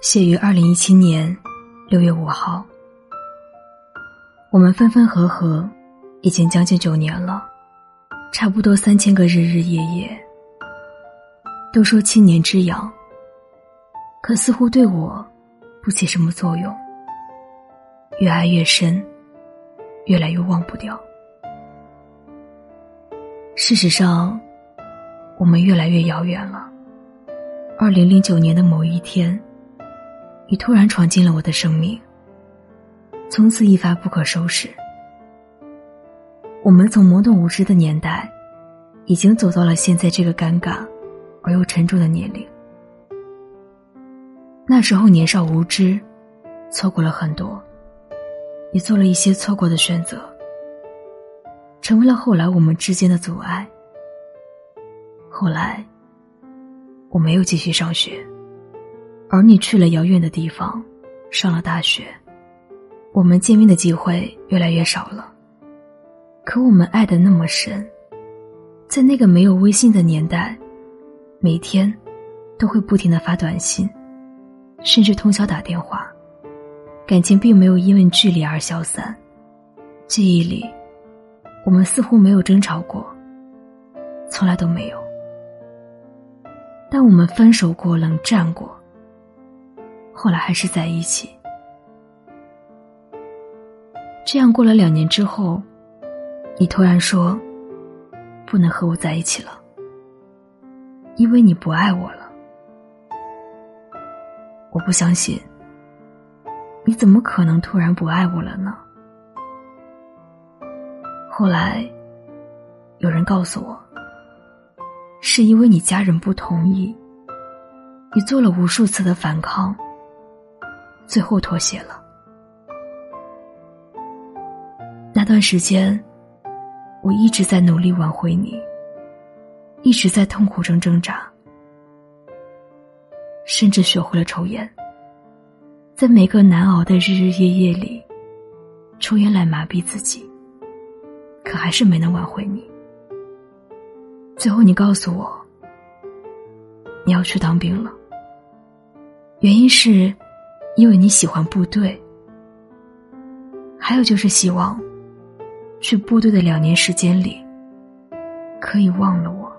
写于二零一七年六月五号。我们分分合合，已经将近九年了，差不多三千个日日夜夜。都说七年之痒，可似乎对我不起什么作用。越爱越深，越来越忘不掉。事实上，我们越来越遥远了。二零零九年的某一天。你突然闯进了我的生命，从此一发不可收拾。我们从懵懂无知的年代，已经走到了现在这个尴尬而又沉重的年龄。那时候年少无知，错过了很多，也做了一些错过的选择，成为了后来我们之间的阻碍。后来，我没有继续上学。而你去了遥远的地方，上了大学，我们见面的机会越来越少了。可我们爱的那么深，在那个没有微信的年代，每天都会不停的发短信，甚至通宵打电话，感情并没有因为距离而消散。记忆里，我们似乎没有争吵过，从来都没有。但我们分手过，冷战过。后来还是在一起。这样过了两年之后，你突然说，不能和我在一起了，因为你不爱我了。我不相信，你怎么可能突然不爱我了呢？后来，有人告诉我，是因为你家人不同意，你做了无数次的反抗。最后妥协了。那段时间，我一直在努力挽回你，一直在痛苦中挣扎，甚至学会了抽烟。在每个难熬的日日夜夜里，抽烟来麻痹自己，可还是没能挽回你。最后，你告诉我，你要去当兵了，原因是。因为你喜欢部队，还有就是希望，去部队的两年时间里，可以忘了我。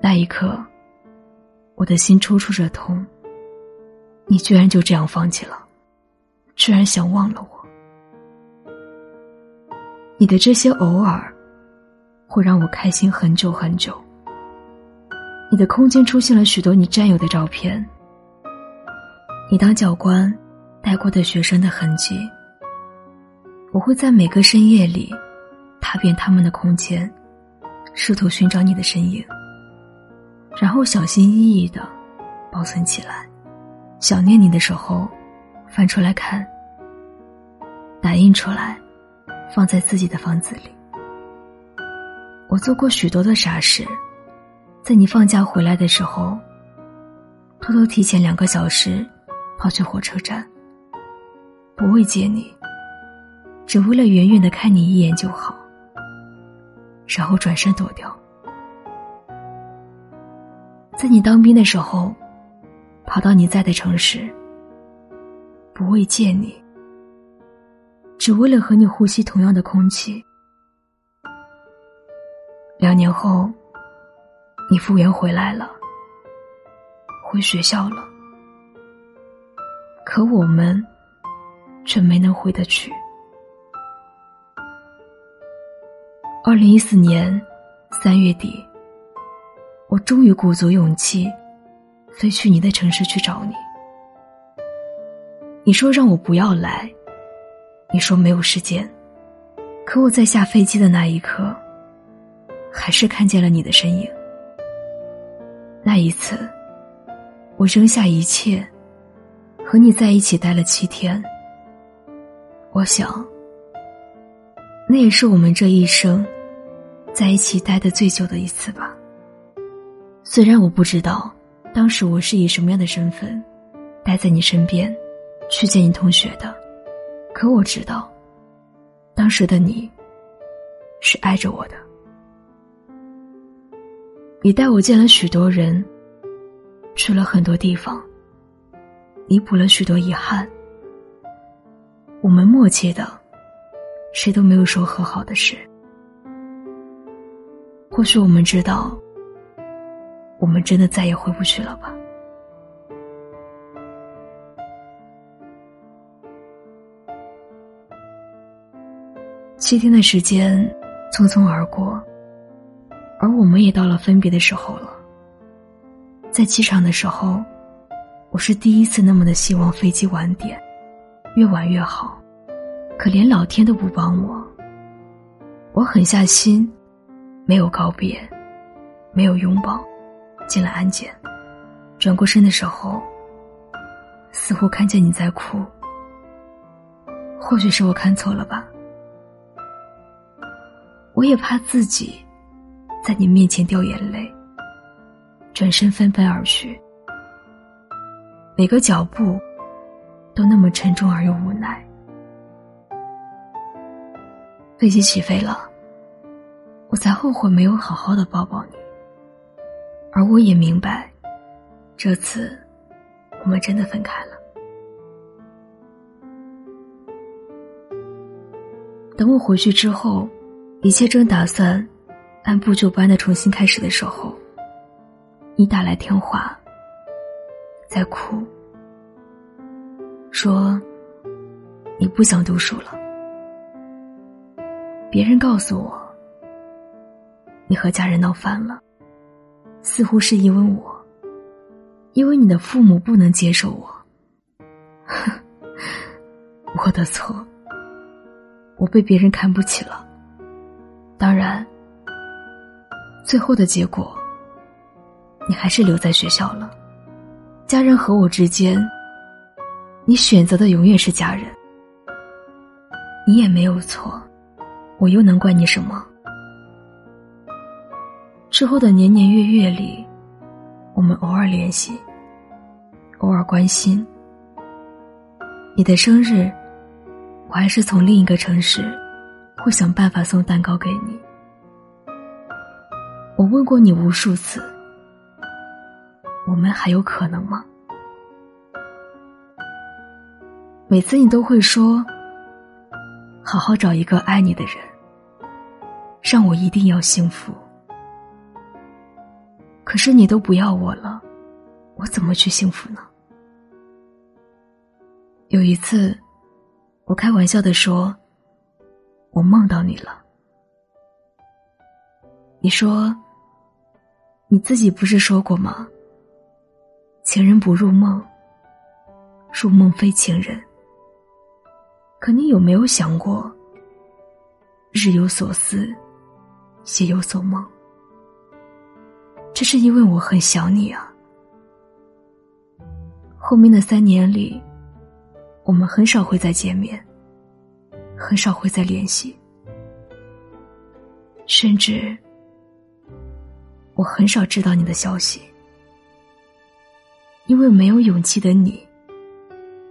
那一刻，我的心抽搐着痛。你居然就这样放弃了，居然想忘了我。你的这些偶尔，会让我开心很久很久。你的空间出现了许多你战友的照片。你当教官带过的学生的痕迹，我会在每个深夜里踏遍他们的空间，试图寻找你的身影，然后小心翼翼的保存起来。想念你的时候，翻出来看，打印出来，放在自己的房子里。我做过许多的傻事，在你放假回来的时候，偷偷提前两个小时。跑去火车站，不为见你，只为了远远的看你一眼就好，然后转身躲掉。在你当兵的时候，跑到你在的城市，不为见你，只为了和你呼吸同样的空气。两年后，你复员回来了，回学校了。可我们却没能回得去。二零一四年三月底，我终于鼓足勇气飞去你的城市去找你。你说让我不要来，你说没有时间，可我在下飞机的那一刻，还是看见了你的身影。那一次，我扔下一切。和你在一起待了七天，我想，那也是我们这一生在一起待的最久的一次吧。虽然我不知道当时我是以什么样的身份待在你身边去见你同学的，可我知道，当时的你是爱着我的。你带我见了许多人，去了很多地方。弥补了许多遗憾。我们默契的，谁都没有说和好的事。或许我们知道，我们真的再也回不去了吧。七天的时间匆匆而过，而我们也到了分别的时候了。在机场的时候，我是第一次那么的希望飞机晚点，越晚越好。可连老天都不帮我，我狠下心，没有告别，没有拥抱，进了安检。转过身的时候，似乎看见你在哭。或许是我看错了吧。我也怕自己在你面前掉眼泪，转身飞奔而去。每个脚步都那么沉重而又无奈。飞机起飞了，我才后悔没有好好的抱抱你。而我也明白，这次我们真的分开了。等我回去之后。一切正打算按部就班的重新开始的时候，你打来电话，在哭，说你不想读书了。别人告诉我，你和家人闹翻了，似乎是因为我，因为你的父母不能接受我。我的错，我被别人看不起了。当然，最后的结果，你还是留在学校了。家人和我之间，你选择的永远是家人。你也没有错，我又能怪你什么？之后的年年月月里，我们偶尔联系，偶尔关心。你的生日，我还是从另一个城市。会想办法送蛋糕给你。我问过你无数次，我们还有可能吗？每次你都会说：“好好找一个爱你的人，让我一定要幸福。”可是你都不要我了，我怎么去幸福呢？有一次，我开玩笑的说。我梦到你了，你说，你自己不是说过吗？情人不入梦，入梦非情人。可你有没有想过，日有所思，夜有所梦？这是因为我很想你啊。后面的三年里，我们很少会再见面。很少会再联系，甚至我很少知道你的消息，因为没有勇气的你，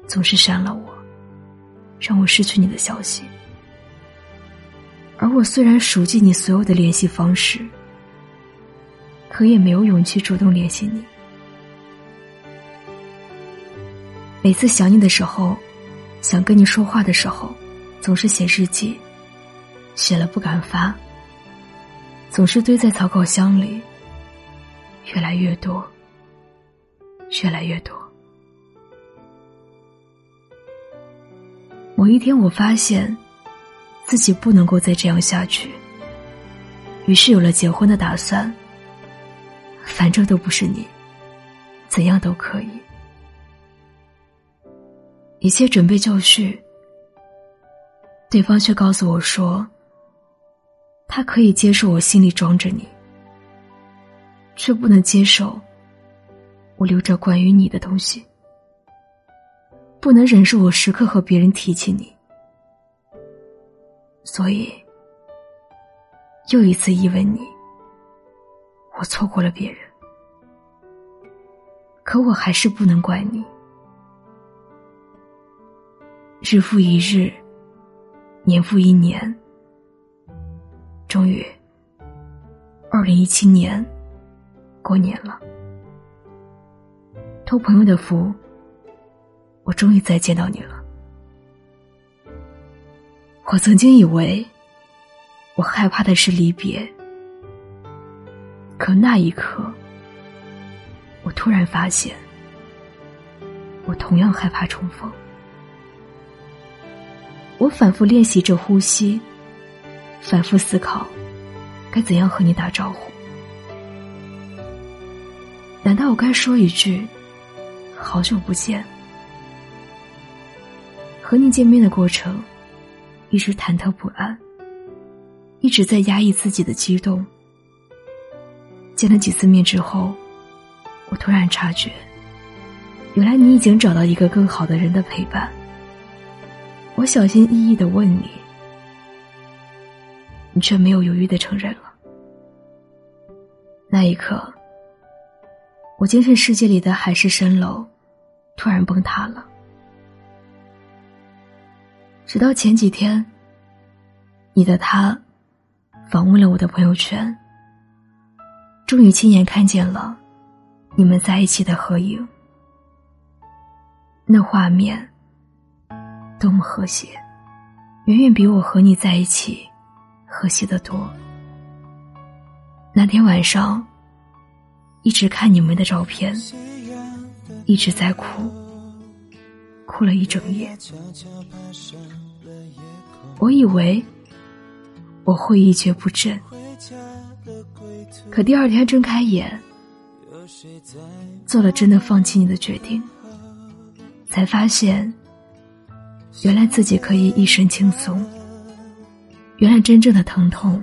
总是删了我，让我失去你的消息。而我虽然熟记你所有的联系方式，可也没有勇气主动联系你。每次想你的时候，想跟你说话的时候。总是写日记，写了不敢发，总是堆在草稿箱里。越来越多，越来越多。某一天，我发现自己不能够再这样下去，于是有了结婚的打算。反正都不是你，怎样都可以。一切准备就绪。对方却告诉我说：“他可以接受我心里装着你，却不能接受我留着关于你的东西，不能忍受我时刻和别人提起你，所以又一次因为你，我错过了别人。可我还是不能怪你，日复一日。”年复一年，终于，二零一七年过年了。托朋友的福，我终于再见到你了。我曾经以为，我害怕的是离别，可那一刻，我突然发现，我同样害怕重逢。我反复练习着呼吸，反复思考，该怎样和你打招呼。难道我该说一句“好久不见”？和你见面的过程，一直忐忑不安，一直在压抑自己的激动。见了几次面之后，我突然察觉，原来你已经找到一个更好的人的陪伴。我小心翼翼的问你，你却没有犹豫的承认了。那一刻。我精神世界里的海市蜃楼，突然崩塌了。直到前几天，你的他访问了我的朋友圈，终于亲眼看见了你们在一起的合影。那画面多么和谐，远远比我和你在一起和谐的多。那天晚上。一直看你们的照片，一直在哭，哭了一整夜。我以为我会一蹶不振，可第二天睁开眼，做了真的放弃你的决定，才发现，原来自己可以一身轻松。原来真正的疼痛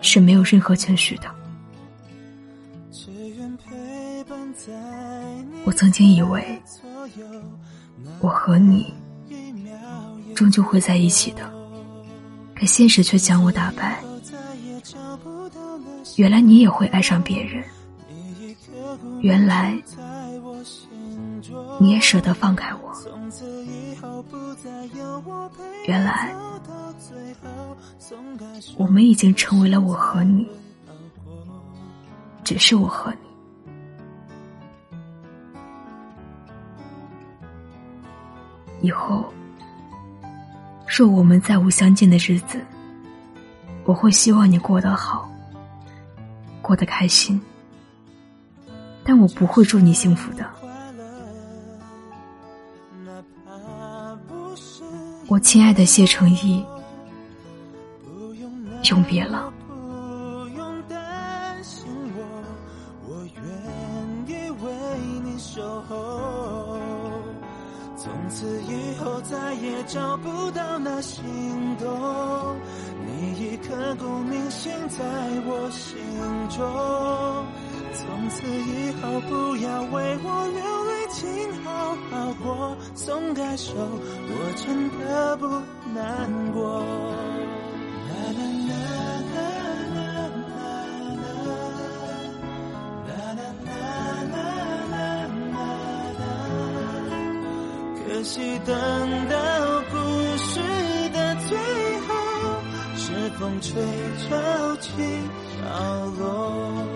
是没有任何情绪的。我曾经以为，我和你终究会在一起的，可现实却将我打败。原来你也会爱上别人，原来你也舍得放开我，原来我们已经成为了我和你，只是我和你。以后，若我们再无相见的日子，我会希望你过得好，过得开心。但我不会祝你幸福的。我亲爱的谢成义，永别了。从此以后再也找不到那心动，你已刻骨铭心在我心中。从此以后不要为我流泪，请好好过，松开手，我真的不难过。等到故事的最后，是风吹潮起潮落。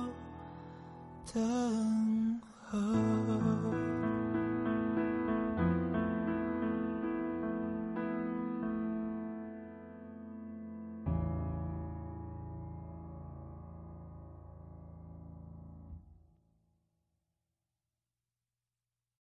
等候？